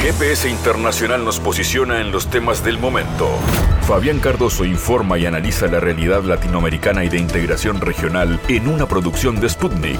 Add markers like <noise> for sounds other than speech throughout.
GPS Internacional nos posiciona en los temas del momento. Fabián Cardoso informa y analiza la realidad latinoamericana y de integración regional en una producción de Sputnik.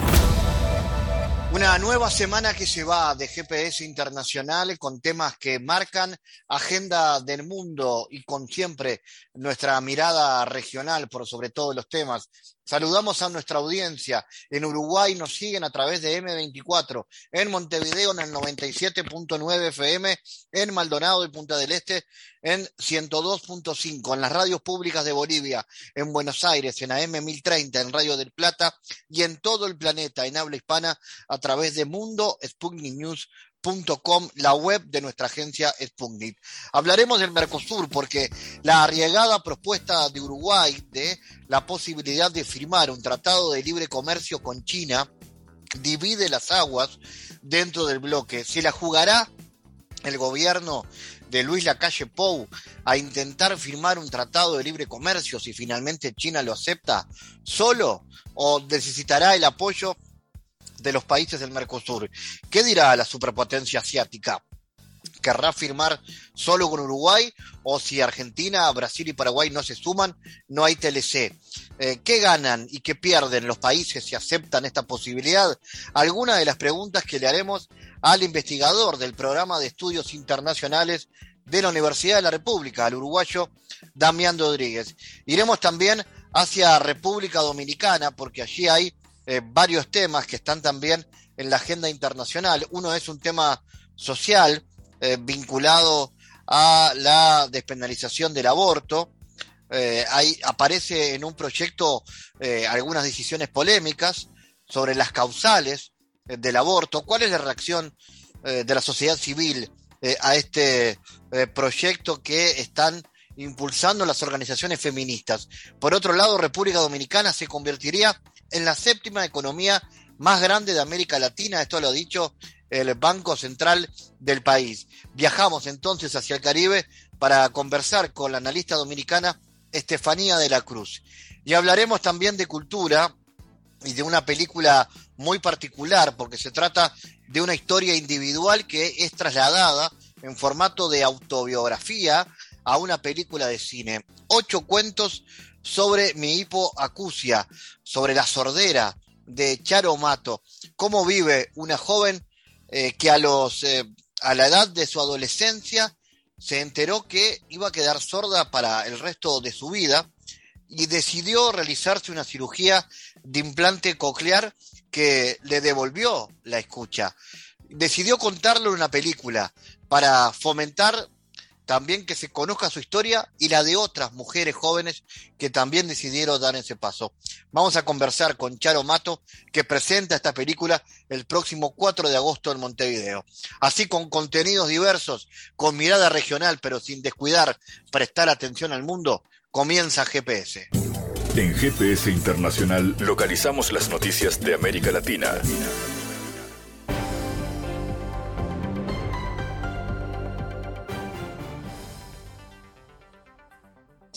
Una nueva semana que se va de GPS Internacional con temas que marcan agenda del mundo y con siempre nuestra mirada regional por sobre todos los temas. Saludamos a nuestra audiencia. En Uruguay nos siguen a través de M24, en Montevideo en el 97.9 FM, en Maldonado y Punta del Este en 102.5, en las radios públicas de Bolivia, en Buenos Aires, en AM 1030, en Radio del Plata y en todo el planeta en habla hispana a través de Mundo Sputnik News la web de nuestra agencia Sputnik. Hablaremos del Mercosur porque la arriesgada propuesta de Uruguay de la posibilidad de firmar un tratado de libre comercio con China divide las aguas dentro del bloque. ¿Se la jugará el gobierno de Luis Lacalle Pou a intentar firmar un tratado de libre comercio si finalmente China lo acepta solo o necesitará el apoyo de los países del Mercosur. ¿Qué dirá la superpotencia asiática? ¿Querrá firmar solo con Uruguay? ¿O si Argentina, Brasil y Paraguay no se suman, no hay TLC? Eh, ¿Qué ganan y qué pierden los países si aceptan esta posibilidad? Algunas de las preguntas que le haremos al investigador del programa de estudios internacionales de la Universidad de la República, al uruguayo Damián Rodríguez. Iremos también hacia República Dominicana, porque allí hay eh, varios temas que están también en la agenda internacional. Uno es un tema social eh, vinculado a la despenalización del aborto. Eh, aparece en un proyecto algunas decisiones polémicas sobre las causales del aborto. ¿Cuál es la reacción de la sociedad civil a este proyecto que están impulsando las organizaciones feministas? Por otro lado, República Dominicana se convertiría la séptima economía más grande de América Latina, esto lo ha dicho el Banco Central del país. Viajamos entonces hacia el Caribe para conversar con la analista dominicana Estefanía de la Cruz. Y hablaremos también de cultura y de una película muy particular, porque se trata de una historia individual que es trasladada en formato de autobiografía a una película de cine. Ocho cuentos sobre mi hipoacusia, sobre la sordera de Charo Mato. ¿Cómo vive una joven eh, que a, los, eh, a la edad de su adolescencia se enteró que iba a quedar sorda para el resto de su vida y decidió realizarse una cirugía de implante coclear que le devolvió la escucha. Decidió contarlo en una película para fomentar también que se conozca su historia y la de otras mujeres jóvenes que también decidieron dar ese paso. Vamos a conversar con Charo Mato, que presenta esta película el próximo 4 de agosto en Montevideo. Así con contenidos diversos, con mirada regional, pero sin descuidar prestar atención al mundo, comienza GPS. En GPS Internacional localizamos las noticias de América Latina.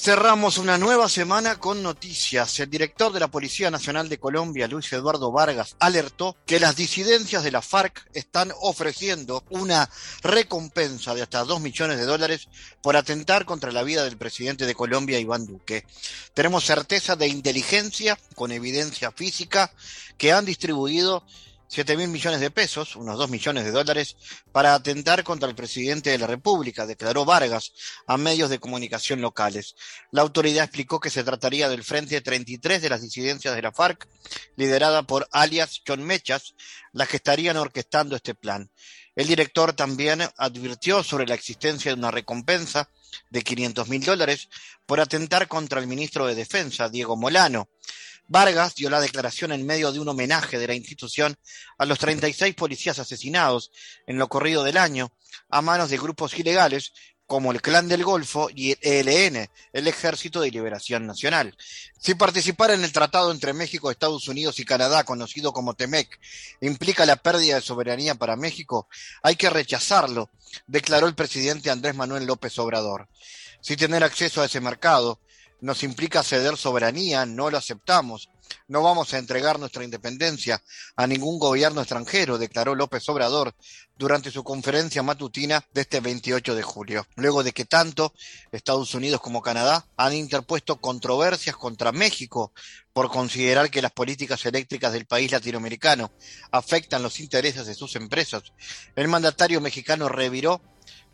Cerramos una nueva semana con noticias. El director de la Policía Nacional de Colombia, Luis Eduardo Vargas, alertó que las disidencias de la FARC están ofreciendo una recompensa de hasta 2 millones de dólares por atentar contra la vida del presidente de Colombia, Iván Duque. Tenemos certeza de inteligencia con evidencia física que han distribuido 7 mil millones de pesos, unos 2 millones de dólares, para atentar contra el presidente de la República, declaró Vargas a medios de comunicación locales. La autoridad explicó que se trataría del Frente 33 de las disidencias de la FARC, liderada por alias John Mechas, las que estarían orquestando este plan. El director también advirtió sobre la existencia de una recompensa de 500 mil dólares por atentar contra el ministro de Defensa, Diego Molano. Vargas dio la declaración en medio de un homenaje de la institución a los 36 policías asesinados en lo corrido del año a manos de grupos ilegales como el Clan del Golfo y el ELN, el Ejército de Liberación Nacional. Si participar en el tratado entre México, Estados Unidos y Canadá, conocido como TEMEC, implica la pérdida de soberanía para México, hay que rechazarlo, declaró el presidente Andrés Manuel López Obrador. Si tener acceso a ese mercado nos implica ceder soberanía, no lo aceptamos, No vamos a entregar nuestra independencia a ningún gobierno extranjero, declaró López Obrador durante su conferencia matutina de este 28 de julio, luego de que tanto Estados Unidos como Canadá han interpuesto controversias contra México por considerar que las políticas eléctricas del país latinoamericano afectan los intereses de sus empresas. El mandatario mexicano reviró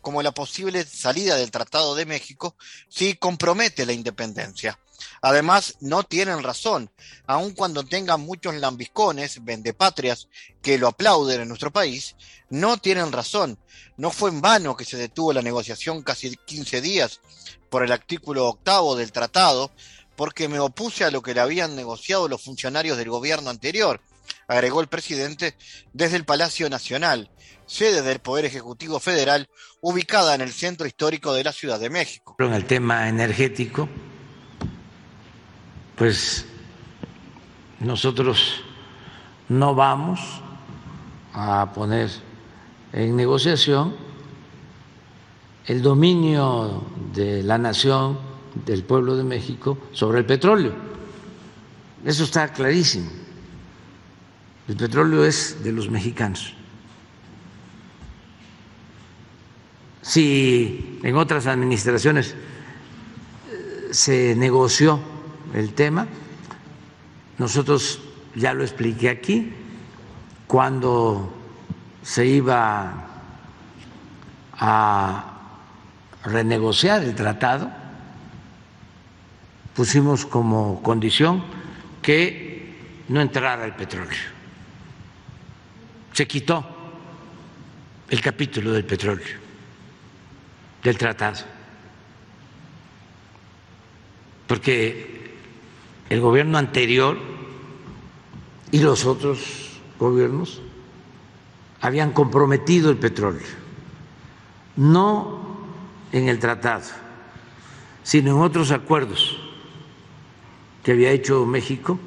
como la posible salida del Tratado de México si compromete la independencia. Además, no tienen razón, aun cuando tengan muchos lambiscones, vendepatrias, que lo aplauden en nuestro país, no tienen razón. No fue en vano que se detuvo la negociación casi 15 días por el artículo octavo del tratado, porque me opuse a lo que le habían negociado los funcionarios del gobierno anterior, agregó el presidente desde el Palacio Nacional, sede del Poder Ejecutivo Federal, ubicada en el centro histórico de la Ciudad de México. En el tema energético, pues nosotros no vamos a poner en negociación el dominio de la nación, del pueblo de México, sobre el petróleo. Eso está clarísimo. El petróleo es de los mexicanos. Si en otras administraciones eh, se negoció el tema. Nosotros ya lo expliqué aquí, cuando se iba a renegociar el tratado, pusimos como condición que no entrara el petróleo. Se quitó el capítulo del petróleo del tratado, porque el gobierno anterior y los otros gobiernos habían comprometido el petróleo, no en el tratado, sino en otros acuerdos que había hecho México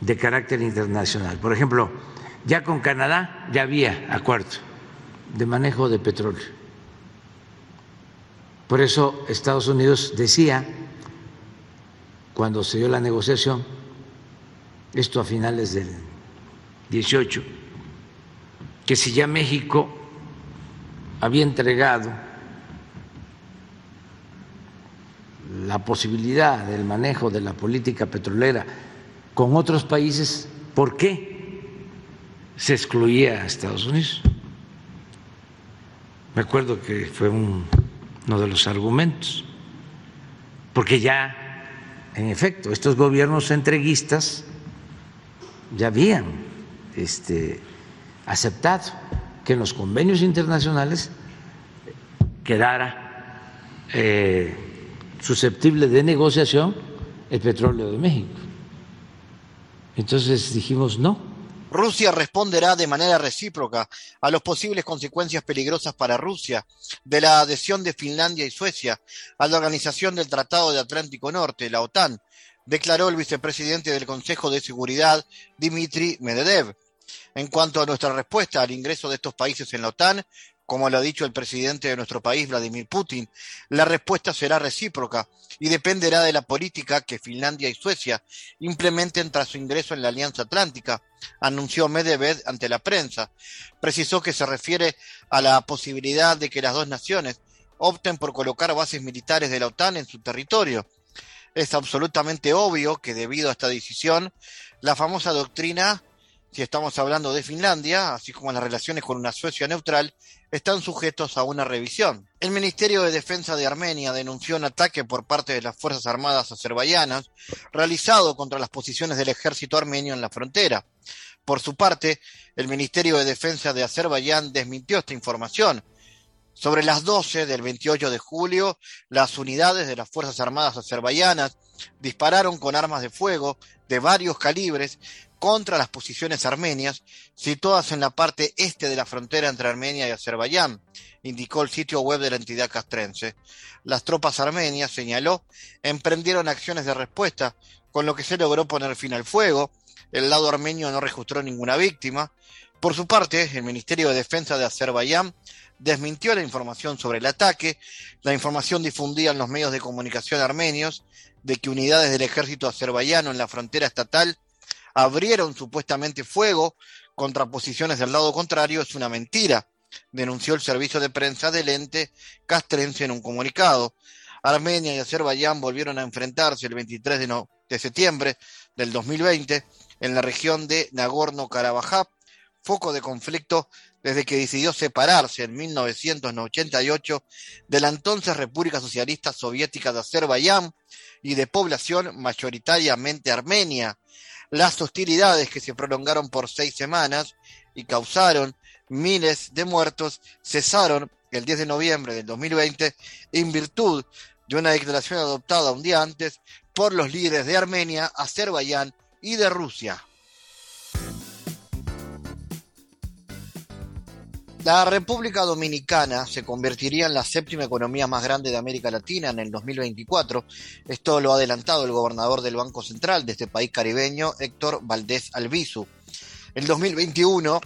de carácter internacional. Por ejemplo, ya con Canadá ya había acuerdo de manejo de petróleo. Por eso Estados Unidos decía cuando se dio la negociación, esto a finales del 18, que si ya México había entregado la posibilidad del manejo de la política petrolera con otros países, ¿por qué se excluía a Estados Unidos? Me acuerdo que fue uno de los argumentos, porque ya en efecto, estos gobiernos entreguistas ya habían este, aceptado que en los convenios internacionales quedara eh, susceptible de negociación el petróleo de México. Entonces dijimos no. Rusia responderá de manera recíproca a las posibles consecuencias peligrosas para Rusia de la adhesión de Finlandia y Suecia a la Organización del Tratado de Atlántico Norte, la OTAN, declaró el vicepresidente del Consejo de Seguridad, Dmitry Medvedev. En cuanto a nuestra respuesta al ingreso de estos países en la OTAN, como lo ha dicho el presidente de nuestro país, Vladimir Putin, la respuesta será recíproca y dependerá de la política que Finlandia y Suecia implementen tras su ingreso en la Alianza Atlántica, anunció Medvedev ante la prensa. Precisó que se refiere a la posibilidad de que las dos naciones opten por colocar bases militares de la OTAN en su territorio. Es absolutamente obvio que debido a esta decisión, la famosa doctrina si estamos hablando de Finlandia, así como las relaciones con una Suecia neutral, están sujetos a una revisión. El Ministerio de Defensa de Armenia denunció un ataque por parte de las Fuerzas Armadas azerbaiyanas realizado contra las posiciones del ejército armenio en la frontera. Por su parte, el Ministerio de Defensa de Azerbaiyán desmintió esta información. Sobre las 12 del 28 de julio, las unidades de las Fuerzas Armadas azerbaiyanas dispararon con armas de fuego de varios calibres contra las posiciones armenias situadas en la parte este de la frontera entre Armenia y Azerbaiyán, indicó el sitio web de la entidad castrense. Las tropas armenias, señaló, emprendieron acciones de respuesta, con lo que se logró poner fin al fuego. El lado armenio no registró ninguna víctima. Por su parte, el Ministerio de Defensa de Azerbaiyán desmintió la información sobre el ataque. La información difundida en los medios de comunicación armenios de que unidades del ejército azerbaiyano en la frontera estatal abrieron supuestamente fuego contra posiciones del lado contrario es una mentira, denunció el servicio de prensa del ente castrense en un comunicado. Armenia y Azerbaiyán volvieron a enfrentarse el 23 de, de septiembre del 2020 en la región de Nagorno-Karabaj, foco de conflicto desde que decidió separarse en 1988 de la entonces República Socialista Soviética de Azerbaiyán y de población mayoritariamente armenia. Las hostilidades que se prolongaron por seis semanas y causaron miles de muertos cesaron el 10 de noviembre del 2020 en virtud de una declaración adoptada un día antes por los líderes de Armenia, Azerbaiyán y de Rusia. La República Dominicana se convertiría en la séptima economía más grande de América Latina en el 2024. Esto lo ha adelantado el gobernador del Banco Central de este país caribeño, Héctor Valdés Albizu. En 2021,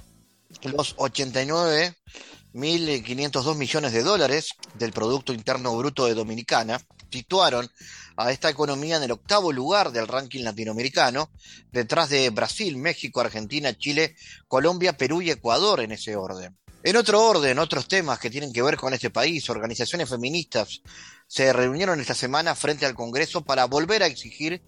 los 89.502 millones de dólares del Producto Interno Bruto de Dominicana situaron a esta economía en el octavo lugar del ranking latinoamericano, detrás de Brasil, México, Argentina, Chile, Colombia, Perú y Ecuador en ese orden. En otro orden, otros temas que tienen que ver con este país, organizaciones feministas se reunieron esta semana frente al Congreso para volver a exigir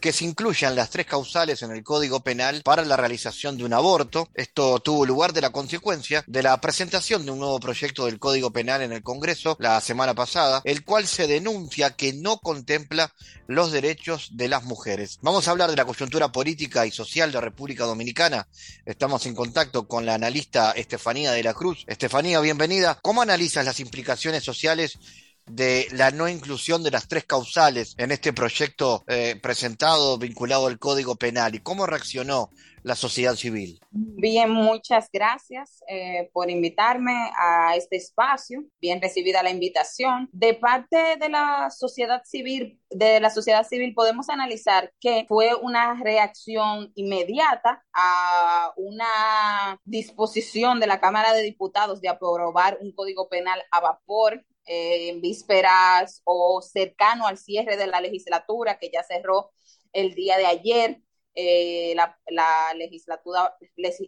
que se incluyan las tres causales en el Código Penal para la realización de un aborto. Esto tuvo lugar de la consecuencia de la presentación de un nuevo proyecto del Código Penal en el Congreso la semana pasada, el cual se denuncia que no contempla los derechos de las mujeres. Vamos a hablar de la coyuntura política y social de República Dominicana. Estamos en contacto con la analista Estefanía de la Cruz. Estefanía, bienvenida. ¿Cómo analizas las implicaciones sociales de la no inclusión de las tres causales en este proyecto eh, presentado vinculado al Código Penal y cómo reaccionó la sociedad civil. Bien, muchas gracias eh, por invitarme a este espacio. Bien recibida la invitación. De parte de la sociedad civil, de la sociedad civil podemos analizar que fue una reacción inmediata a una disposición de la Cámara de Diputados de aprobar un código penal a vapor eh, en vísperas o cercano al cierre de la legislatura que ya cerró el día de ayer. Eh, la, legislatura,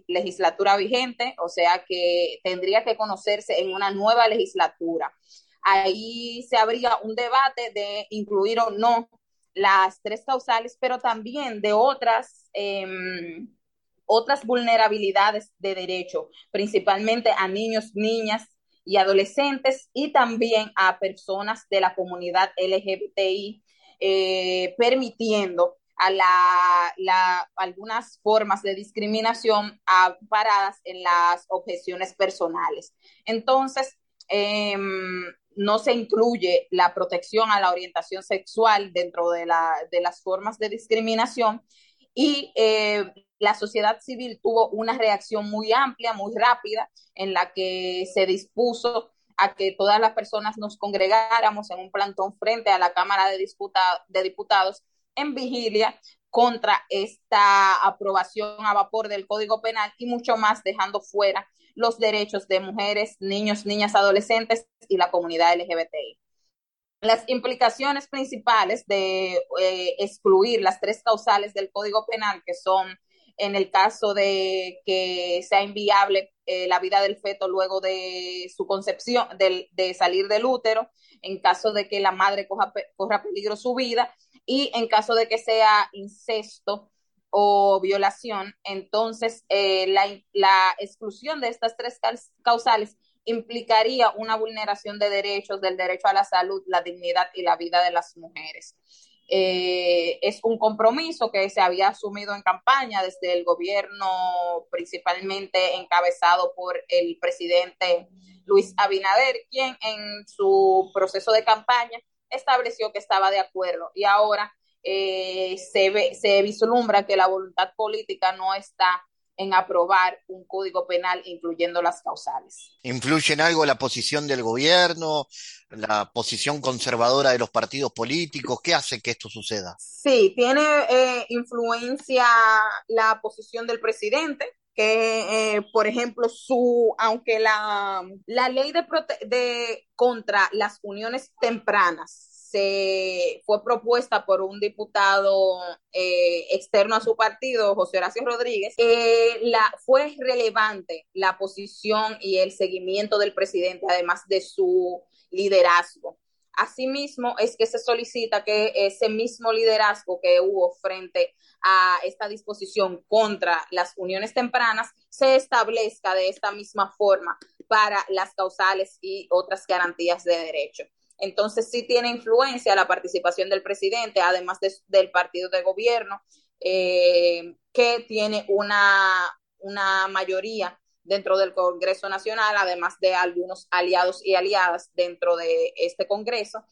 legislatura vigente, o sea que tendría que conocerse en una nueva legislatura. Ahí se habría un debate de incluir o no las tres causales, pero también de otras, em, otras vulnerabilidades de derecho, principalmente a niños, niñas y adolescentes y también a personas de la comunidad LGBTI, eh, permitiendo a algunas formas de discriminación paradas en las objeciones personales. Entonces, em, no se incluye la protección a la orientación sexual dentro de, la, de las formas de discriminación y eh, la sociedad civil tuvo una reacción muy amplia, muy rápida, en la que se dispuso a que todas las personas nos congregáramos en un plantón frente a la Cámara de, de Diputados en vigilia contra esta aprobación a vapor del Código Penal y mucho más dejando fuera los derechos de mujeres, niños, niñas, adolescentes y la comunidad LGBTI. Las implicaciones principales de eh, excluir las tres causales del Código Penal, que son en el caso de que sea inviable eh, la vida del feto luego de su concepción, de, salir del útero, en caso de que la madre coja, corra peligro su vida y en caso de que sea incesto o violación, entonces eh, la, la, exclusión de estas tres causales implicaría una vulneración de derechos, del derecho a la salud, la dignidad y la vida de las mujeres. Eh, es un compromiso que se había asumido en campaña desde el gobierno, principalmente encabezado por el presidente Luis Abinader, quien en su proceso de campaña estableció que estaba de acuerdo y ahora eh, se, se vislumbra que la voluntad política no está en aprobar un código penal incluyendo las causales. ¿Influye en algo la posición del gobierno, la posición conservadora de los partidos políticos? ¿Qué hace que esto suceda? Sí, tiene eh, influencia la posición del presidente, que, eh, por ejemplo, su, aunque la, la ley de, de contra las uniones tempranas se fue propuesta por un diputado eh, externo a su partido, José Horacio Rodríguez, eh, la, fue relevante la posición y el seguimiento del presidente, además de su liderazgo. Asimismo, es que se solicita que ese mismo liderazgo que hubo frente a esta disposición contra las uniones tempranas se establezca de esta misma forma para las causales y otras garantías de derecho. Entonces sí tiene influencia la participación del presidente, además del partido de gobierno, eh, que tiene una, una mayoría dentro del Congreso Nacional, además de algunos aliados y aliadas dentro de este Congreso.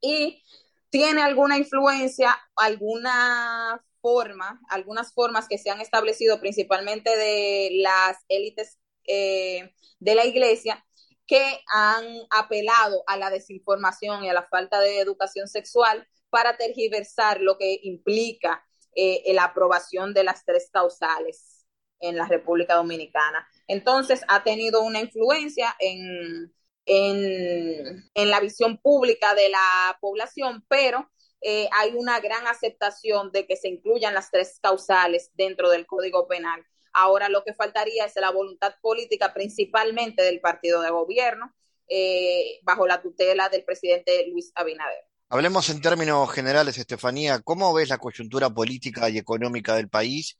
Y tiene alguna influencia, alguna forma, algunas formas que se han establecido principalmente de las élites eh, de la iglesia que han apelado a la desinformación y a la falta de educación sexual para tergiversar lo que implica eh, la aprobación de las tres causales en la República Dominicana. Entonces, ha tenido una influencia en, en, en la visión pública de la población, pero eh, hay una gran aceptación de que se incluyan las tres causales dentro del Código Penal. Ahora lo que faltaría es la voluntad política principalmente del partido de gobierno eh, bajo la tutela del presidente Luis Abinader. Hablemos en términos generales, Estefanía, ¿cómo ves la coyuntura política y económica del país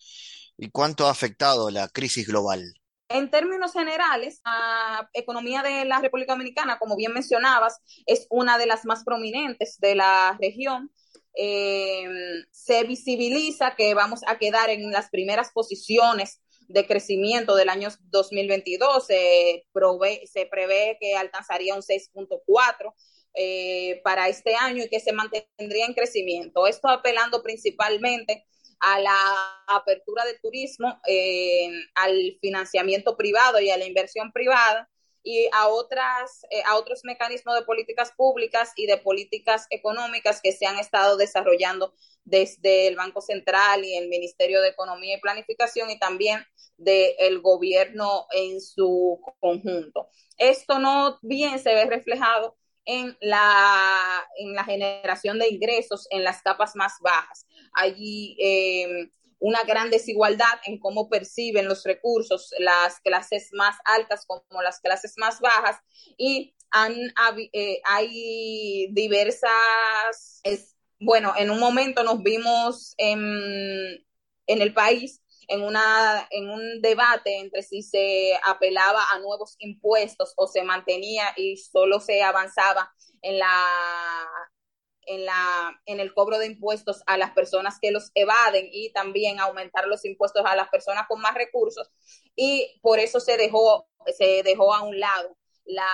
y cuánto ha afectado la crisis global? En términos generales, la economía de la República Dominicana, como bien mencionabas, es una de las más prominentes de la región eh, se visibiliza que vamos a quedar en las primeras posiciones de crecimiento del año 2022. Se, se prevé que alcanzaría un 6.4 eh, para este año y que se mantendría en crecimiento. Esto apelando principalmente a la apertura del turismo, eh, al financiamiento privado y a la inversión privada y a, otras, eh, a otros mecanismos de políticas públicas y de políticas económicas que se han estado desarrollando desde el Banco Central y el Ministerio de Economía y Planificación y también del gobierno en su conjunto. Esto no bien se ve reflejado en la, en la generación de ingresos en las capas más bajas. Allí eh, una gran desigualdad en cómo perciben los recursos las clases más altas como las clases más bajas y eh, hay diversas, bueno, en un momento nos vimos en, en el país en, una, en un debate entre si se apelaba a nuevos impuestos o se mantenía y solo se avanzaba en la en, la, en el cobro de impuestos a las personas que los evaden y también aumentar los impuestos a las personas con más recursos. Y por eso se dejó, se dejó a un lado la,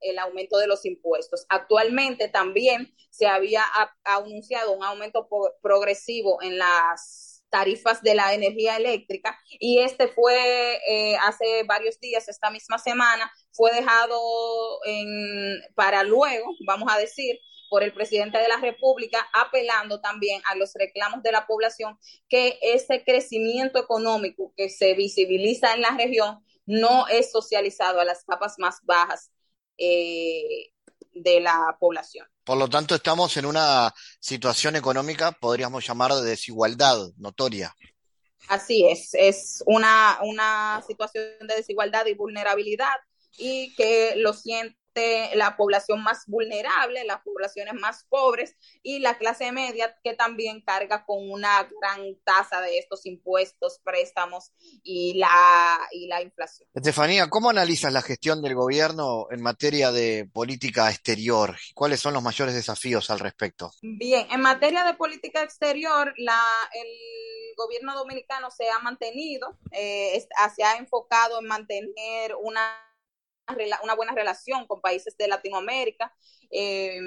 el aumento de los impuestos. Actualmente también se había anunciado un aumento progresivo en las tarifas de la energía eléctrica y este fue eh, hace varios días, esta misma semana, fue dejado en, para luego, vamos a decir, por el presidente de la República, apelando también a los reclamos de la población que ese crecimiento económico que se visibiliza en la región no es socializado a las capas más bajas eh, de la población. Por lo tanto, estamos en una situación económica, podríamos llamar de desigualdad notoria. Así es, es una, una situación de desigualdad y vulnerabilidad y que lo siente la población más vulnerable, las poblaciones más pobres y la clase media que también carga con una gran tasa de estos impuestos, préstamos y la, y la inflación. Estefanía, ¿cómo analizas la gestión del gobierno en materia de política exterior? ¿Cuáles son los mayores desafíos al respecto? Bien, en materia de política exterior, la, el gobierno dominicano se ha mantenido, eh, se ha enfocado en mantener una una buena relación con países de Latinoamérica. Eh,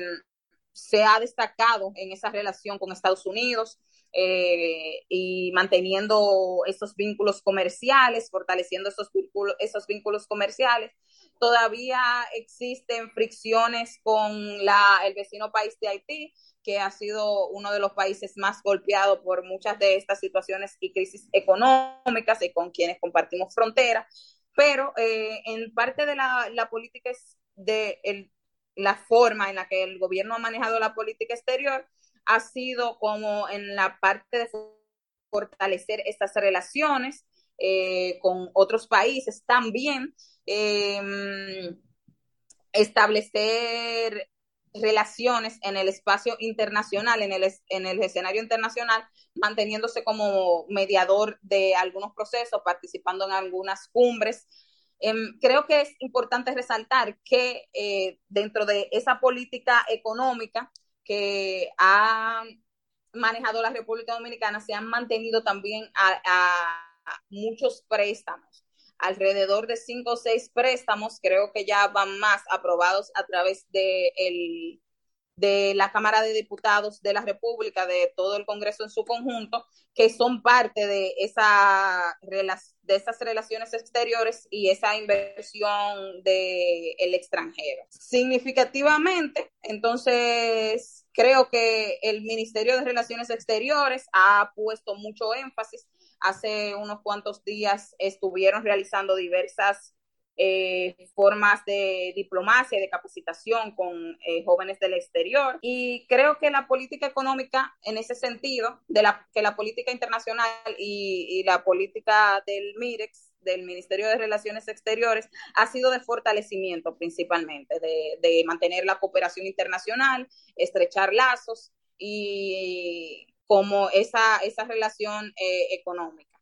se ha destacado en esa relación con Estados Unidos eh, y manteniendo esos vínculos comerciales, fortaleciendo esos vínculos, esos vínculos comerciales. Todavía existen fricciones con la, el vecino país de Haití, que ha sido uno de los países más golpeados por muchas de estas situaciones y crisis económicas y con quienes compartimos frontera. Pero eh, en parte de la, la política de el, la forma en la que el gobierno ha manejado la política exterior ha sido como en la parte de fortalecer estas relaciones eh, con otros países, también eh, establecer relaciones en el espacio internacional, en el, en el escenario internacional, manteniéndose como mediador de algunos procesos, participando en algunas cumbres. Eh, creo que es importante resaltar que eh, dentro de esa política económica que ha manejado la República Dominicana, se han mantenido también a muchos préstamos alrededor de cinco o seis préstamos, creo que ya van más aprobados a través de, el, de la Cámara de Diputados de la República, de todo el Congreso en su conjunto, que son parte de, esa, de esas relaciones exteriores y esa inversión del el extranjero. Significativamente, entonces, creo que el Ministerio de Relaciones Exteriores ha puesto mucho énfasis hace unos cuantos días estuvieron realizando diversas eh, formas de diplomacia y de capacitación con eh, jóvenes del exterior. Y creo que la política económica, en ese sentido, de la, que la política internacional y, la política del MIREX, del Ministerio de Relaciones Exteriores, ha sido de fortalecimiento principalmente, de, de mantener la cooperación internacional, estrechar lazos y como esa, esa relación eh, económica.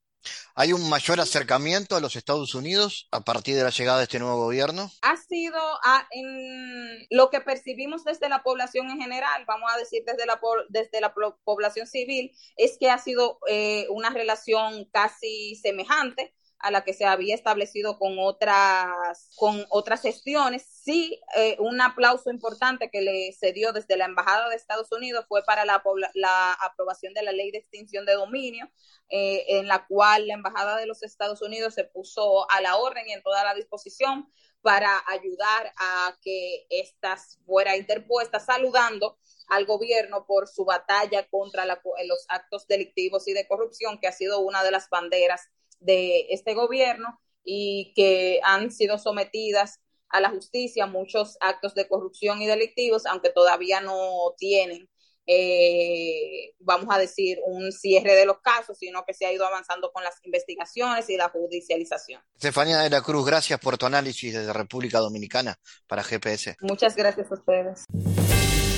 ¿Hay un mayor acercamiento a los Estados Unidos a partir de la llegada de este nuevo gobierno? Ha sido ah, en lo que percibimos desde la población en general, vamos a decir desde la, desde la población civil, es que ha sido eh, una relación casi semejante a la que se había establecido con otras, con otras gestiones. Sí, eh, un aplauso importante que le se dio desde la Embajada de Estados Unidos fue para la, la aprobación de la ley de extinción de dominio, eh, en la cual la Embajada de los Estados Unidos se puso a la orden y en toda la disposición para ayudar a que estas fuera interpuesta, saludando al gobierno por su batalla contra los actos delictivos y de corrupción, que ha sido una de las banderas de este gobierno y que han sido sometidas a la justicia muchos actos de corrupción y delictivos, aunque todavía no tienen, eh, vamos a decir, un cierre de los casos, sino que se ha ido avanzando con las investigaciones y la judicialización. Estefanía de la Cruz, gracias por tu análisis desde República Dominicana para GPS. Muchas gracias a ustedes.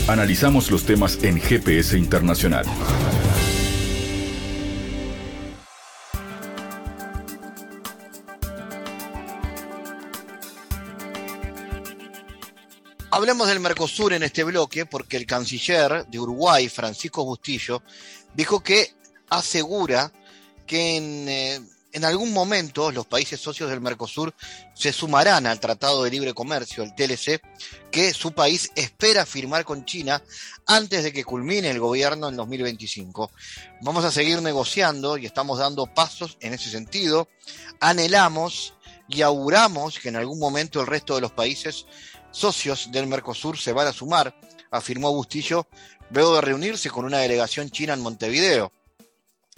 Analizamos los temas en GPS Internacional. Hablemos del Mercosur en este bloque porque el canciller de Uruguay, Francisco Bustillo, dijo que asegura que en, eh, en, algún momento los países socios del Mercosur se sumarán al Tratado de Libre Comercio, el TLC, que su país espera firmar con China antes de que culmine el gobierno en 2025. Vamos a seguir negociando y estamos dando pasos en ese sentido. Anhelamos y auguramos que en algún momento el resto de los países socios del Mercosur se van a sumar, afirmó Bustillo, luego de reunirse con una delegación china en Montevideo.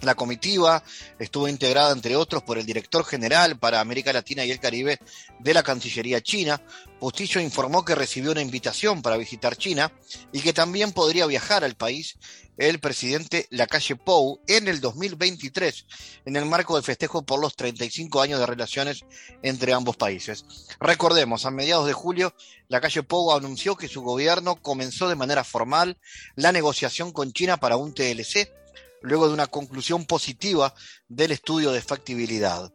La comitiva estuvo integrada, entre otros, por el director general para América Latina y el Caribe de la Cancillería China. Bustillo informó que recibió una invitación para visitar China y que también podría viajar al país el presidente Lacalle Pou en el 2023, en el marco del festejo por los 35 años de relaciones entre ambos países. Recordemos, a mediados de julio, Lacalle Pou anunció que su gobierno comenzó de manera formal la negociación con China para un TLC, luego de una conclusión positiva del estudio de factibilidad.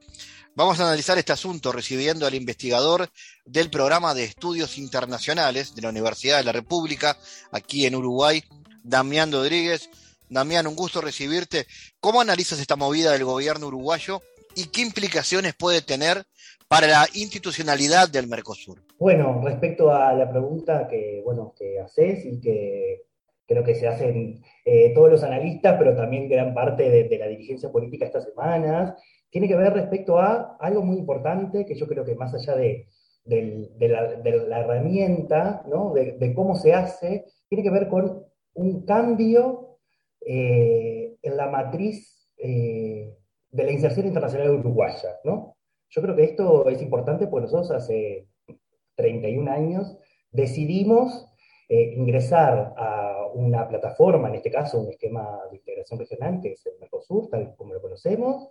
Vamos a analizar este asunto recibiendo al investigador del programa de estudios internacionales de la Universidad de la República, aquí en Uruguay, Damián Rodríguez. Damián, un gusto recibirte. ¿Cómo analizas esta movida del gobierno uruguayo y qué implicaciones puede tener para la institucionalidad del Mercosur? Bueno, respecto a la pregunta que, bueno, que haces y que creo que se hacen eh, todos los analistas, pero también gran parte de, la dirigencia política estas semanas, tiene que ver respecto a algo muy importante que yo creo que más allá de, de, la, herramienta, ¿no? de, cómo se hace, tiene que ver con un cambio eh, en la matriz eh, de la inserción internacional uruguaya. ¿no? Yo creo que esto es importante porque nosotros hace 31 años decidimos ingresar a una plataforma, en este caso un esquema de integración regional, que es el Mercosur, tal como lo conocemos,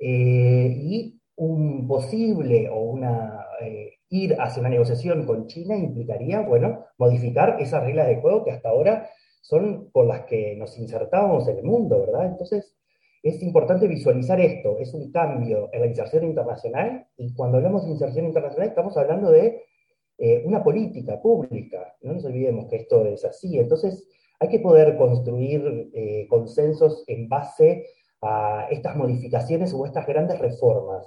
y un posible o una ir hacia una negociación con China implicaría, bueno, modificar esas reglas de juego que hasta ahora son con las que nos insertábamos en el mundo, ¿verdad? Entonces, es importante visualizar esto, es un cambio en la inserción internacional, y cuando hablamos de inserción internacional estamos hablando de eh, una política pública, no nos olvidemos que esto es así, entonces hay que poder construir eh, consensos en base a estas modificaciones o estas grandes reformas.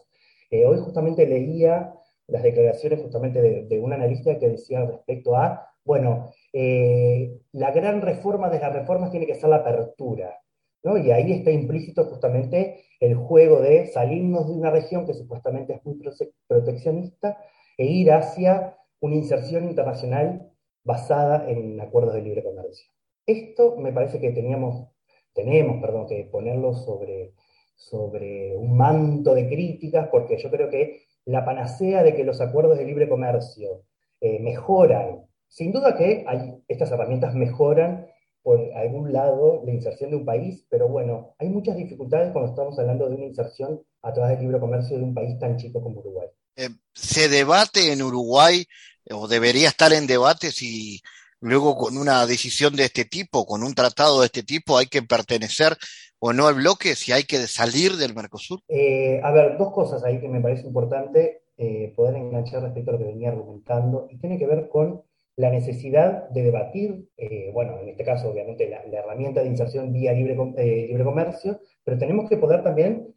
Eh, hoy justamente leía las declaraciones justamente de, un analista que decía respecto a, bueno, eh, la gran reforma de las reformas tiene que ser la apertura, ¿no? Y ahí está implícito justamente el juego de salirnos de una región que supuestamente es muy proteccionista e ir hacia una inserción internacional basada en acuerdos de libre comercio. Esto me parece que teníamos, tenemos, perdón, que ponerlo sobre, sobre un manto de críticas, porque yo creo que la panacea de que los acuerdos de libre comercio eh, mejoran. Sin duda que hay, estas herramientas mejoran por algún lado la inserción de un país, pero bueno, hay muchas dificultades cuando estamos hablando de una inserción a través del libre comercio de un país tan chico como Uruguay. Eh, ¿Se debate en Uruguay o debería estar en debate si luego con una decisión de este tipo, con un tratado de este tipo, hay que pertenecer o no al bloque, si hay que salir del Mercosur? Eh, a ver, dos cosas ahí que me parece importante eh, poder enganchar respecto a lo que venía argumentando, y tiene que ver con la necesidad de debatir, eh, bueno, en este caso obviamente la, herramienta de inserción vía libre, libre comercio, pero tenemos que poder también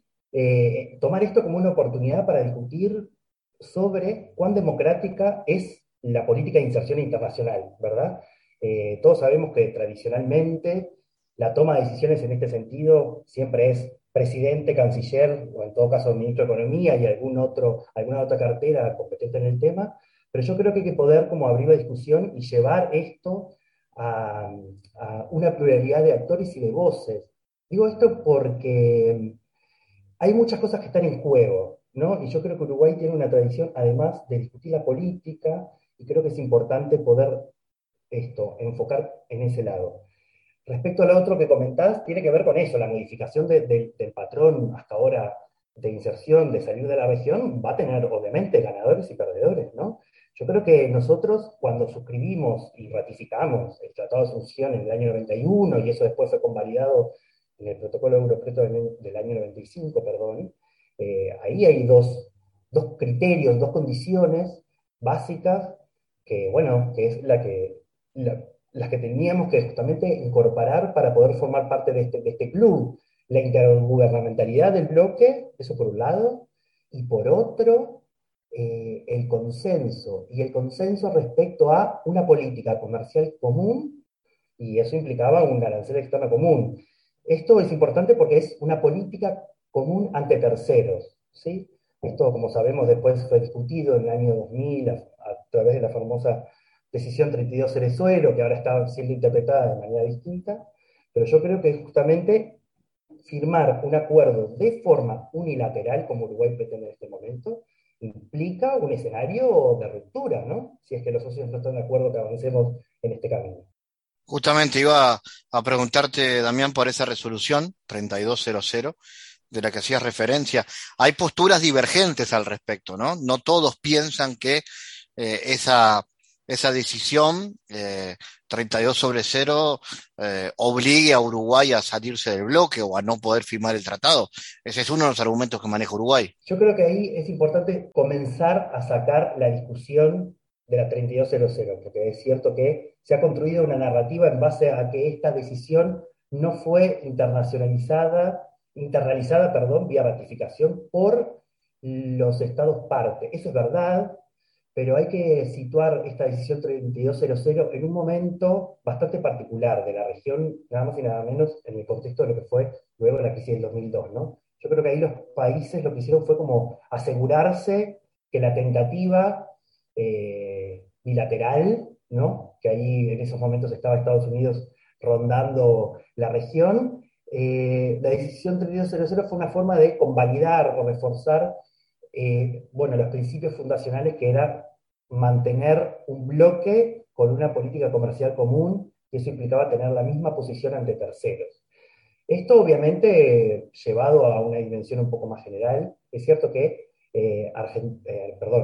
tomar esto como una oportunidad para discutir sobre cuán democrática es la política de inserción internacional, ¿verdad? todos sabemos que tradicionalmente la toma de decisiones en este sentido siempre es presidente, canciller, o en todo caso ministro de Economía y algún otro, alguna otra cartera competente en el tema, pero yo creo que hay que poder como abrir la discusión y llevar esto a, una pluralidad de actores y de voces. Digo esto porque hay muchas cosas que están en juego, ¿no? Y yo creo que Uruguay tiene una tradición, además de discutir la política, y creo que es importante poder esto, enfocar en ese lado. Respecto al otro que comentás, tiene que ver con eso, la modificación del patrón hasta ahora de inserción, de salir de la región, va a tener obviamente ganadores y perdedores, ¿no? Yo creo que nosotros cuando suscribimos y ratificamos el Tratado de Asunción en el año 91, y eso después fue convalidado en el Protocolo Europeo del año 95, perdón, eh, ahí hay dos, dos criterios, dos condiciones básicas que, bueno, que es la que, las que teníamos que justamente incorporar para poder formar parte de este, de este club. La intergubernamentalidad del bloque, eso por un lado, y por otro, eh, el consenso, y el consenso respecto a una política comercial común, y eso implicaba un arancel externo común. Esto es importante porque es una política común ante terceros, ¿sí? Esto, como sabemos, después fue discutido en el año 2000 a, través de la famosa decisión 32 Cerezuelo, que ahora está siendo interpretada de manera distinta, pero yo creo que justamente firmar un acuerdo de forma unilateral, como Uruguay pretende en este momento, implica un escenario de ruptura, ¿no? Si es que los socios no están de acuerdo que avancemos en este camino. Justamente iba a preguntarte, Damián, por esa resolución 3200 de la que hacías referencia. Hay posturas divergentes al respecto, ¿no? No todos piensan que eh, esa esa decisión, 32 eh, sobre 0, eh, obligue a Uruguay a salirse del bloque o a no poder firmar el tratado. Ese es uno de los argumentos que maneja Uruguay. Yo creo que ahí es importante comenzar a sacar la discusión de la 3200, porque es cierto que se ha construido una narrativa en base a que esta decisión no fue internacionalizada, internalizada, perdón, vía ratificación por los estados parte. Eso es verdad, pero hay que situar esta decisión 3200 en un momento bastante particular de la región, nada más y nada menos en el contexto de lo que fue luego la crisis del 2002, ¿no? Yo creo que ahí los países lo que hicieron fue como asegurarse que la tentativa eh, bilateral, ¿no? que ahí en esos momentos estaba Estados Unidos rondando la región. Eh, la decisión 3200 fue una forma de convalidar o reforzar eh, bueno, los principios fundacionales que era mantener un bloque con una política comercial común, y eso implicaba tener la misma posición ante terceros. Esto obviamente llevado a una dimensión un poco más general, es cierto que eh,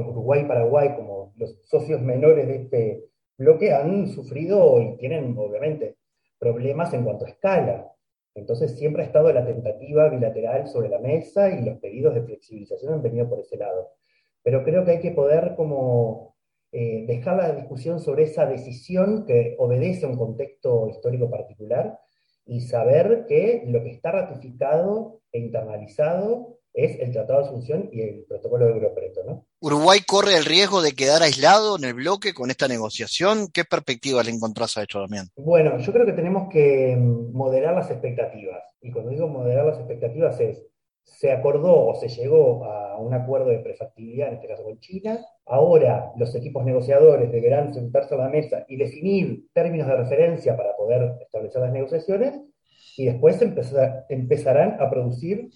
Uruguay y Paraguay como los socios menores de este bloque han sufrido y tienen obviamente problemas en cuanto a escala. Entonces siempre ha estado la tentativa bilateral sobre la mesa y los pedidos de flexibilización han venido por ese lado. Pero creo que hay que poder como eh, dejar la discusión sobre esa decisión que obedece a un contexto histórico particular y saber que lo que está ratificado e internalizado es el Tratado de Asunción y el Protocolo de Europreto. ¿no? ¿Uruguay corre el riesgo de quedar aislado en el bloque con esta negociación? ¿Qué perspectiva le encontrás a esto también? Bueno, yo creo que tenemos que moderar las expectativas. Y cuando digo moderar las expectativas es, se acordó o se llegó a un acuerdo de prefactibilidad, en este caso con China. Ahora los equipos negociadores deberán sentarse a la mesa y definir términos de referencia para poder establecer las negociaciones y después empezarán a producir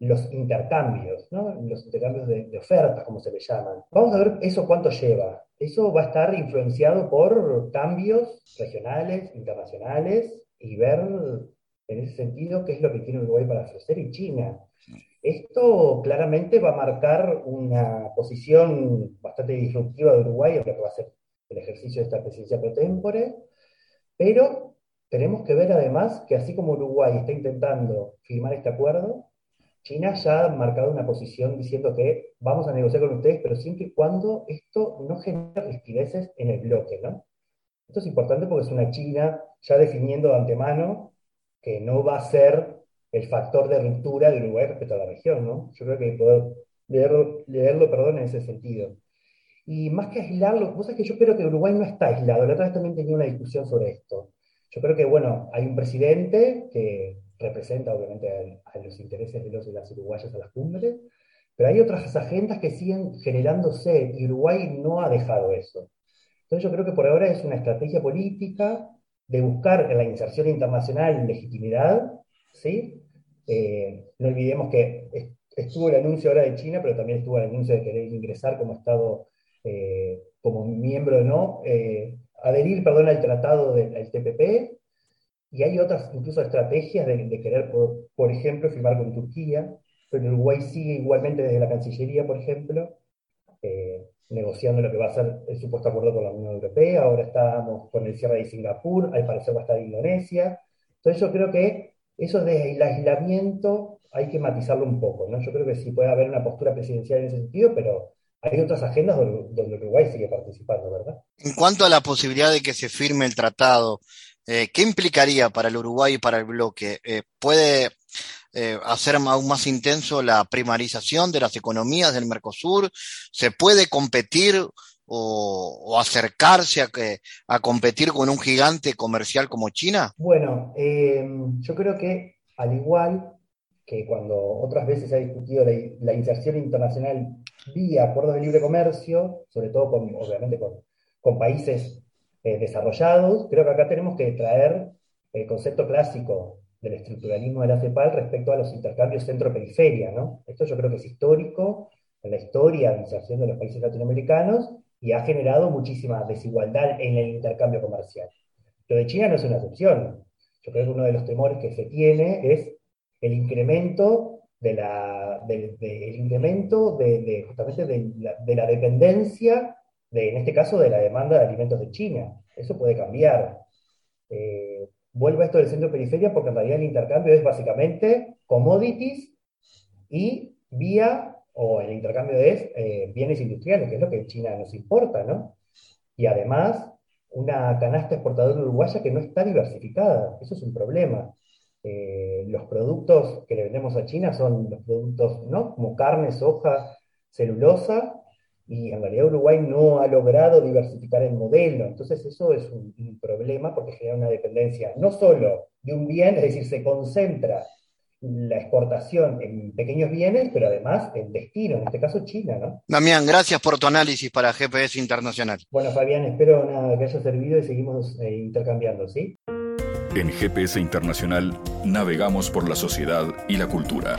los intercambios, ¿no? los intercambios de, ofertas, como se le llaman. Vamos a ver eso cuánto lleva. Eso va a estar influenciado por cambios regionales, internacionales, y ver en ese sentido qué es lo que tiene Uruguay para ofrecer y China. Esto claramente va a marcar una posición bastante disruptiva de Uruguay en lo que va a ser el ejercicio de esta presidencia pro tempore, pero tenemos que ver además que así como Uruguay está intentando firmar este acuerdo, China ya ha marcado una posición diciendo que vamos a negociar con ustedes, pero siempre y cuando esto no genere rispideces en el bloque, ¿no? Esto es importante porque es una China ya definiendo de antemano que no va a ser el factor de ruptura de Uruguay respecto a la región, ¿no? Yo creo que poder leerlo, leerlo perdón, en ese sentido. Y más que aislarlo, cosa que yo creo que Uruguay no está aislado. La otra vez también tenía una discusión sobre esto. Yo creo que, bueno, hay un presidente que representa obviamente a, los intereses de los y las uruguayas a las cumbres, pero hay otras agendas que siguen generándose y Uruguay no ha dejado eso. Entonces yo creo que por ahora es una estrategia política de buscar en la inserción internacional legitimidad, ¿sí? Eh, no olvidemos que estuvo el anuncio ahora de China, pero también estuvo el anuncio de querer ingresar como Estado, eh, como miembro, ¿no? Eh, adherir, perdón, al tratado del TPP, y hay otras incluso estrategias de, querer, por, ejemplo, firmar con Turquía, pero Uruguay sigue igualmente desde la Cancillería, por ejemplo, eh, negociando lo que va a ser el supuesto acuerdo con la Unión Europea, ahora estamos con el cierre de Singapur, al parecer va a estar Indonesia. Entonces yo creo que eso del aislamiento hay que matizarlo un poco, ¿no? Yo creo que sí puede haber una postura presidencial en ese sentido, pero hay otras agendas donde Uruguay sigue participando, ¿verdad? En cuanto a la posibilidad de que se firme el tratado, eh, ¿qué implicaría para el Uruguay y para el bloque? Eh, ¿Puede eh, hacer aún más intenso la primarización de las economías del Mercosur? ¿Se puede competir o, acercarse a, competir con un gigante comercial como China? Bueno, yo creo que al igual que cuando otras veces se ha discutido la, inserción internacional vía acuerdos de libre comercio, sobre todo con, obviamente con países eh, desarrollados, creo que acá tenemos que traer el concepto clásico del estructuralismo de la CEPAL respecto a los intercambios centro-periferia, ¿no? Esto yo creo que es histórico en la historia de inserción de los países latinoamericanos y ha generado muchísima desigualdad en el intercambio comercial. Lo de China no es una excepción. Yo creo que uno de los temores que se tiene es el incremento de la, incremento de, justamente de la dependencia en este caso, de la demanda de alimentos de China. Eso puede cambiar. Eh, vuelvo a esto del centro periferia porque en realidad el intercambio es básicamente commodities y vía, o el intercambio es eh, bienes industriales, que es lo que China nos importa, ¿no? Y además, una canasta exportadora uruguaya que no está diversificada. Eso es un problema. Eh, los productos que le vendemos a China son los productos, ¿no? Como carne, soja, celulosa, y en realidad Uruguay no ha logrado diversificar el modelo. Entonces eso es un, problema porque genera una dependencia no solo de un bien, es decir, se concentra la exportación en pequeños bienes, pero además el destino, en este caso China, ¿no? Damián, gracias por tu análisis para GPS Internacional. Bueno, Fabián, espero nada, que haya servido y seguimos eh, intercambiando, ¿sí? En GPS Internacional navegamos por la sociedad y la cultura.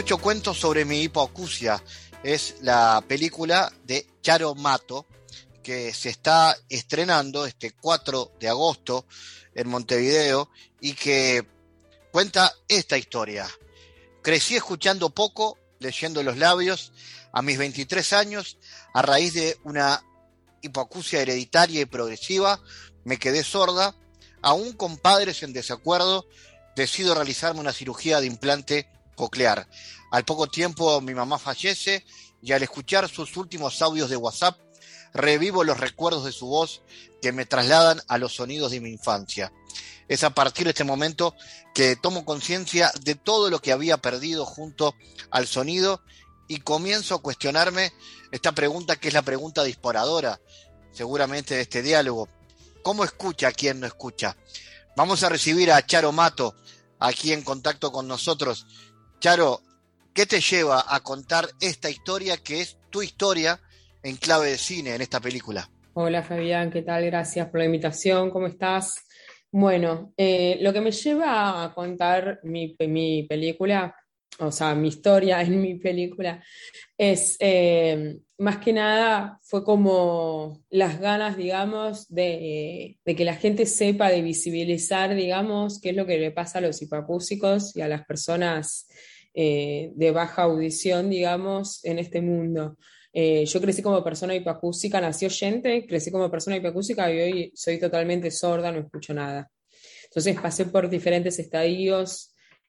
Ocho cuentos sobre mi hipoacusia. Es la película de Charo Mato que se está estrenando este 4 de agosto en Montevideo y que cuenta esta historia. Crecí escuchando poco, leyendo los labios, a mis 23 años, a raíz de una hipoacusia hereditaria y progresiva, me quedé sorda, aún con padres en desacuerdo, decido realizarme una cirugía de implante coclear. Al poco tiempo mi mamá fallece y al escuchar sus últimos audios de WhatsApp, revivo los recuerdos de su voz que me trasladan a los sonidos de mi infancia. Es a partir de este momento que tomo conciencia de todo lo que había perdido junto al sonido y comienzo a cuestionarme esta pregunta que es la pregunta disparadora, seguramente de este diálogo. ¿Cómo escucha a quien no escucha? Vamos a recibir a Charo Mato aquí en contacto con nosotros. Charo, ¿qué te lleva a contar esta historia que es tu historia en clave de cine en esta película? Hola Fabián, ¿qué tal? Gracias por la invitación, ¿cómo estás? Bueno, eh, lo que me lleva a contar mi, mi, película, o sea, mi historia en mi película, es eh, más que nada fue como las ganas, digamos, de, que la gente sepa, de visibilizar, digamos, qué es lo que le pasa a los hipoacúsicos y a las personas eh, de baja audición, digamos, en este mundo. Eh, yo crecí como persona hipoacústica, nací oyente, crecí como persona hipoacústica y hoy soy totalmente sorda, no escucho nada. Entonces pasé por diferentes estadios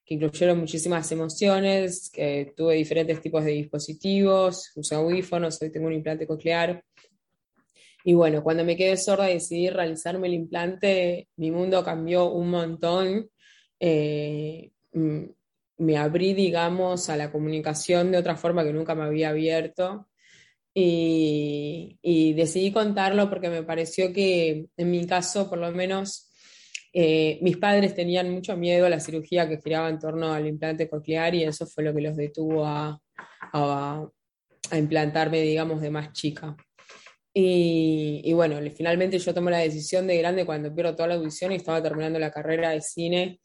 incluyeron muchísimas emociones, que tuve diferentes tipos de dispositivos, usé audífonos, hoy tengo un implante coclear. Y bueno, cuando me quedé sorda y decidí realizarme el implante, mi mundo cambió un montón. Eh, mm, me abrí, digamos, a la comunicación de otra forma que nunca me había abierto. Y, decidí contarlo porque me pareció que en mi caso, por lo menos, eh, mis padres tenían mucho miedo a la cirugía que giraba en torno al implante coclear y eso fue lo que los detuvo a, implantarme, digamos, de más chica. Y, bueno, finalmente yo tomé la decisión de grande cuando pierdo toda la audición y estaba terminando la carrera de cine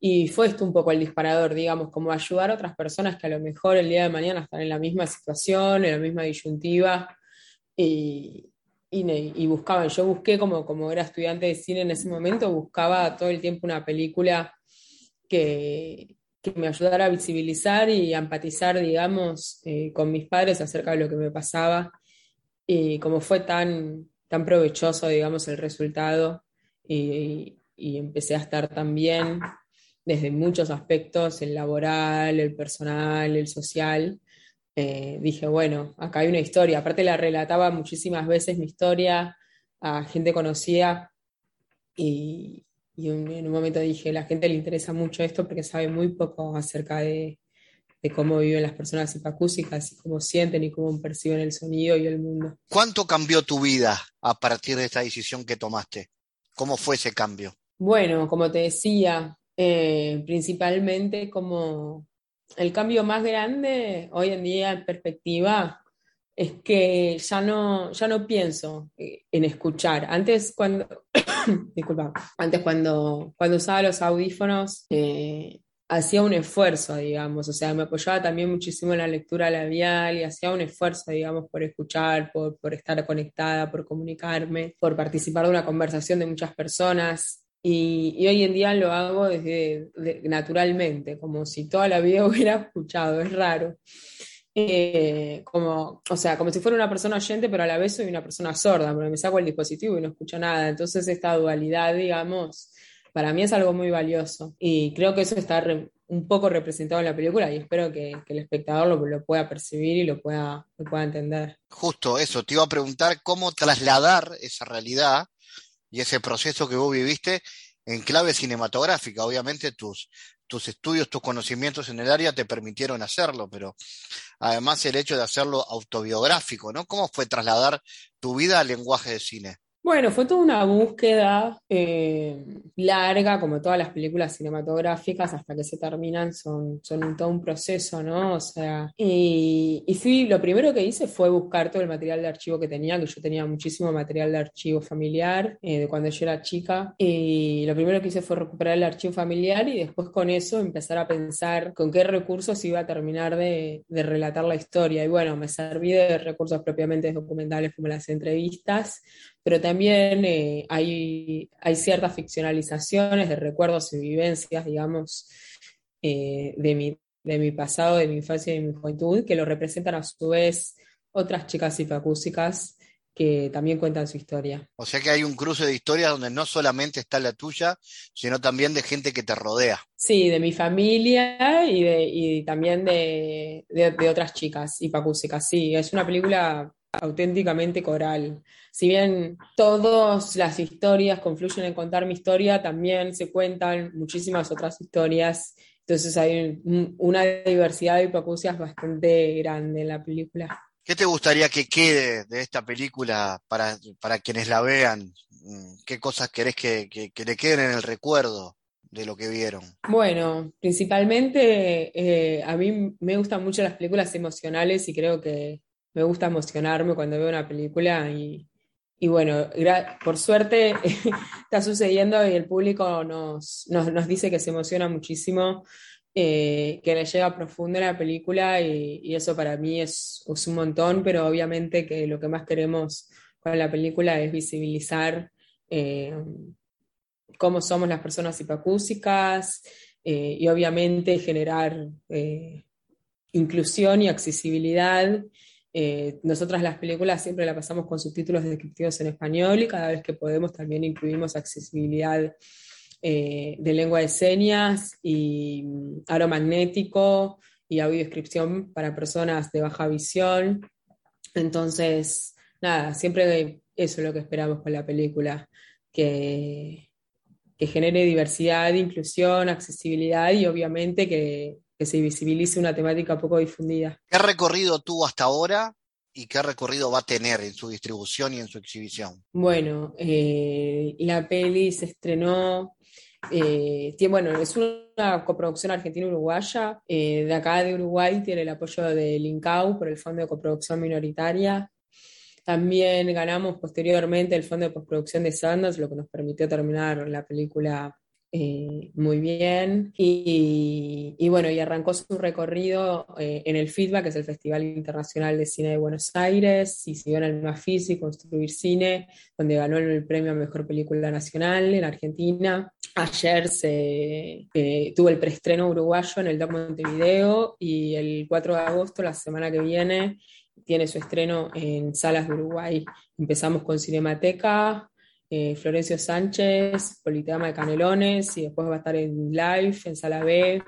y fue esto un poco el disparador, digamos, como ayudar a otras personas que a lo mejor el día de mañana están en la misma situación, en la misma disyuntiva, y, buscaban. Yo busqué, como, como era estudiante de cine en ese momento, buscaba todo el tiempo una película que, que me ayudara a visibilizar y a empatizar, digamos, eh, con mis padres acerca de lo que me pasaba. Y como fue tan, tan provechoso, digamos, el resultado, y, y empecé a estar tan bien desde muchos aspectos, el laboral, el personal, el social. Eh, dije, bueno, acá hay una historia. Aparte la relataba muchísimas veces mi historia a gente conocida y, en un momento dije, la gente le interesa mucho esto porque sabe muy poco acerca de, de cómo viven las personas hipacúsicas y cómo sienten y cómo perciben el sonido y el mundo. ¿Cuánto cambió tu vida a partir de esta decisión que tomaste? ¿Cómo fue ese cambio? Bueno, como te decía, eh, principalmente como el cambio más grande hoy en día en perspectiva es que ya no, ya no pienso eh, en escuchar. Antes cuando, <coughs> disculpa, antes cuando, cuando usaba los audífonos eh, hacía un esfuerzo, digamos, o sea, me apoyaba también muchísimo en la lectura labial y hacía un esfuerzo, digamos, por escuchar, por, por estar conectada, por comunicarme, por participar de una conversación de muchas personas. Y, hoy en día lo hago desde naturalmente, como si toda la vida <laughs> hubiera escuchado, es raro. Eh, como, o sea, como si fuera una persona oyente, pero a la vez soy una persona sorda, porque me saco el dispositivo y no escucho nada. Entonces esta dualidad, digamos, para mí es algo muy valioso. Y creo que eso está un poco representado en la película y espero que, el espectador lo, lo, pueda percibir y lo pueda, lo pueda entender. Justo eso, te iba a preguntar cómo trasladar esa realidad y ese proceso que vos viviste en clave cinematográfica. Obviamente tus, tus estudios, tus conocimientos en el área te permitieron hacerlo, pero además el hecho de hacerlo autobiográfico, ¿no? ¿Cómo fue trasladar tu vida al lenguaje de cine? Bueno, fue toda una búsqueda eh, larga, como todas las películas cinematográficas, hasta que se terminan, son, son todo un proceso, ¿no? O sea, y, y fui, lo primero que hice fue buscar todo el material de archivo que tenía, que yo tenía muchísimo material de archivo familiar eh, de cuando yo era chica, y lo primero que hice fue recuperar el archivo familiar y después con eso empezar a pensar con qué recursos iba a terminar de, de relatar la historia. Y bueno, me serví de recursos propiamente documentales como las entrevistas, pero también eh, hay, hay, ciertas ficcionalizaciones de recuerdos y vivencias, digamos, eh, de, mi, de mi pasado, de mi infancia y de mi juventud, que lo representan a su vez otras chicas hipacúsicas que también cuentan su historia. O sea que hay un cruce de historias donde no solamente está la tuya, sino también de gente que te rodea. Sí, de mi familia y, de, y también de, de, de otras chicas hipacúsicas. Sí, es una película auténticamente coral. Si bien todas las historias confluyen en contar mi historia, también se cuentan muchísimas otras historias. Entonces hay una diversidad de hipoacusias bastante grande en la película. ¿Qué te gustaría que quede de esta película para, para quienes la vean? ¿Qué cosas querés que, que, que, le queden en el recuerdo de lo que vieron? Bueno, principalmente eh, a mí me gustan mucho las películas emocionales y creo que me gusta emocionarme cuando veo una película y, y bueno, por suerte <laughs> está sucediendo y el público nos, nos, nos dice que se emociona muchísimo, eh, que le llega profundo la película y, y eso para mí es, es, un montón, pero obviamente que lo que más queremos con la película es visibilizar eh, cómo somos las personas hipacúsicas eh, y obviamente generar eh, inclusión y accesibilidad eh, nosotras las películas siempre la pasamos con subtítulos descriptivos en español y cada vez que podemos también incluimos accesibilidad eh, de lengua de señas y mm, aro magnético y audiodescripción para personas de baja visión. Entonces, nada, siempre eso es lo que esperamos con la película, que, que genere diversidad, inclusión, accesibilidad y obviamente que, que se visibilice una temática poco difundida. ¿Qué recorrido tuvo hasta ahora y qué recorrido va a tener en su distribución y en su exhibición? Bueno, eh, la peli se estrenó, eh, tiene, bueno, es una coproducción argentina-uruguaya, eh, de acá de Uruguay tiene el apoyo del INCAU por el Fondo de Coproducción Minoritaria. También ganamos posteriormente el Fondo de Postproducción de Sundance, lo que nos permitió terminar la película eh, muy bien. Y, bueno, y arrancó su recorrido eh, en el FITBA, que es el Festival Internacional de Cine de Buenos Aires, y siguió en el MAFISI, Construir Cine, donde ganó el premio a Mejor Película Nacional en Argentina. Ayer se eh, tuvo el preestreno uruguayo en el Doc Montevideo y el 4 de agosto, la semana que viene, tiene su estreno en salas de Uruguay. Empezamos con Cinemateca, eh, Florencio Sánchez, Politeama de Canelones, y después va a estar en live, en Sala B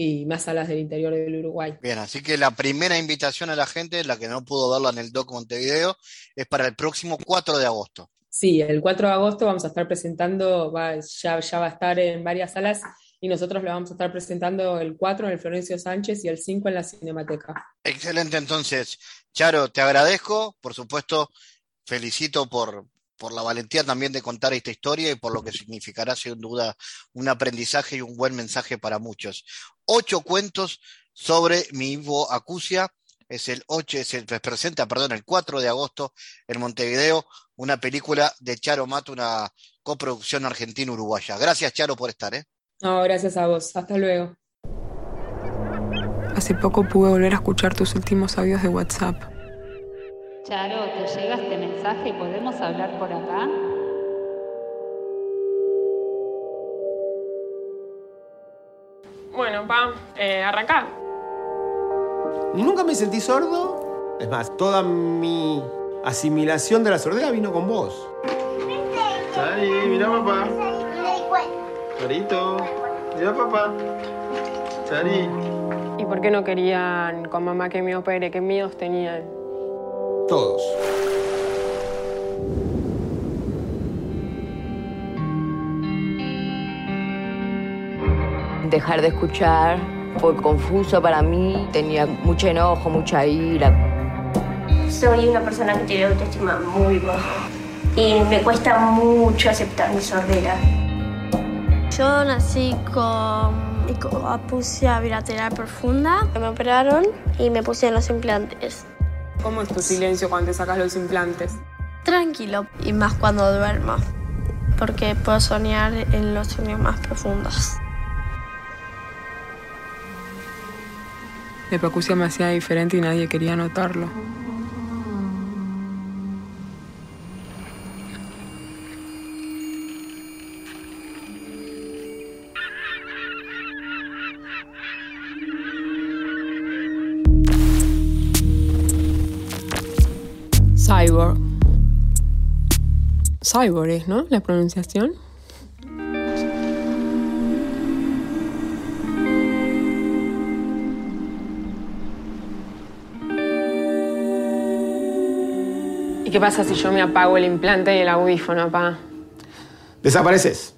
y más salas del interior del Uruguay. Bien, así que la primera invitación a la gente, la que no pudo verla en el Doc Montevideo, es para el próximo 4 de agosto. Sí, el 4 de agosto vamos a estar presentando, va, ya, ya va a estar en varias salas y nosotros lo vamos a estar presentando el 4 en el Florencio Sánchez y el 5 en la Cinemateca. Excelente, entonces, Charo, te agradezco, por supuesto, felicito por, por la valentía también de contar esta historia y por lo que significará sin duda un aprendizaje y un buen mensaje para muchos. Ocho cuentos sobre mi Ivo Acucia. Es el 8, se presenta, perdón, el 4 de agosto en Montevideo, una película de Charo Mato, una coproducción argentina-uruguaya. Gracias, Charo, por estar, ¿eh? No, gracias a vos. Hasta luego. Hace poco pude volver a escuchar tus últimos audios de WhatsApp. Charo, ¿te llega este mensaje? ¿Podemos hablar por acá? Bueno, pa, eh, arrancar. Nunca me sentí sordo. Es más, toda mi asimilación de la sordera vino con vos. Chari, mira papá. Charito, mira papá. Chari. ¿Y por qué no querían con mamá que me opere? ¿Qué miedos tenían? Todos. dejar de escuchar. Fue confuso para mí, tenía mucho enojo, mucha ira. Soy una persona que tiene autoestima muy baja y me cuesta mucho aceptar mi sordera. Yo nací con apusia bilateral profunda. Me operaron y me puse los implantes. ¿Cómo es tu silencio cuando te sacas los implantes? Tranquilo y más cuando duermo, porque puedo soñar en los sueños más profundos. La hipoacusia me hacía diferente y nadie quería notarlo. Cyborg. Cyborg es, ¿no? La pronunciación. ¿Y qué pasa si yo me apago el implante y el audífono, pa? Desapareces.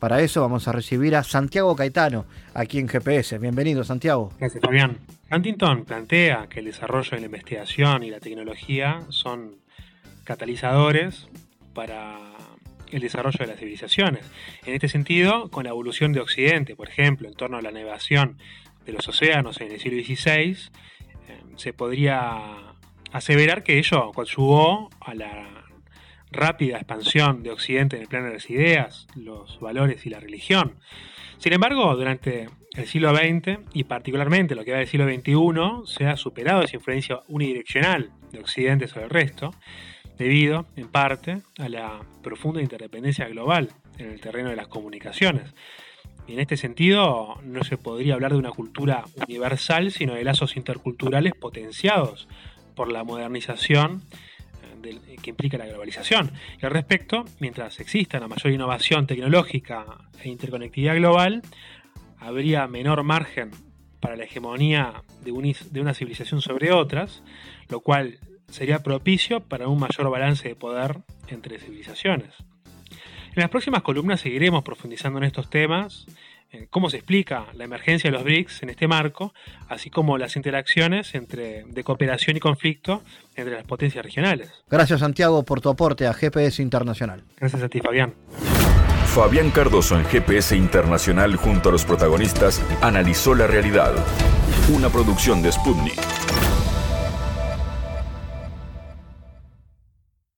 Para eso vamos a recibir a Santiago Caetano, aquí en GPS. Bienvenido, Santiago. Gracias, Fabián. Huntington plantea que el desarrollo de la investigación y la tecnología son catalizadores para el desarrollo de las civilizaciones. En este sentido, con la evolución de Occidente, por ejemplo, en torno a la navegación de los océanos en el siglo XVI, eh, se podría aseverar que ello coadyuvó a la rápida expansión de Occidente en el plano de las ideas, los valores y la religión. Sin embargo, durante el siglo XX y particularmente lo que va del siglo XXI, se ha superado esa influencia unidireccional de Occidente sobre el resto, debido, en parte, a la profunda interdependencia global en el terreno de las comunicaciones. Y en este sentido, no se podría hablar de una cultura universal, sino de lazos interculturales potenciados por la modernización que implica la globalización. Y al respecto, mientras exista una mayor innovación tecnológica e interconectividad global, habría menor margen para la hegemonía de, de una civilización sobre otras, lo cual sería propicio para un mayor balance de poder entre civilizaciones. En las próximas columnas seguiremos profundizando en estos temas cómo se explica la emergencia de los BRICS en este marco, así como las interacciones entre, de cooperación y conflicto entre las potencias regionales. Gracias Santiago por tu aporte a GPS Internacional. Gracias a ti Fabián. Fabián Cardoso en GPS Internacional junto a los protagonistas analizó la realidad. Una producción de Sputnik.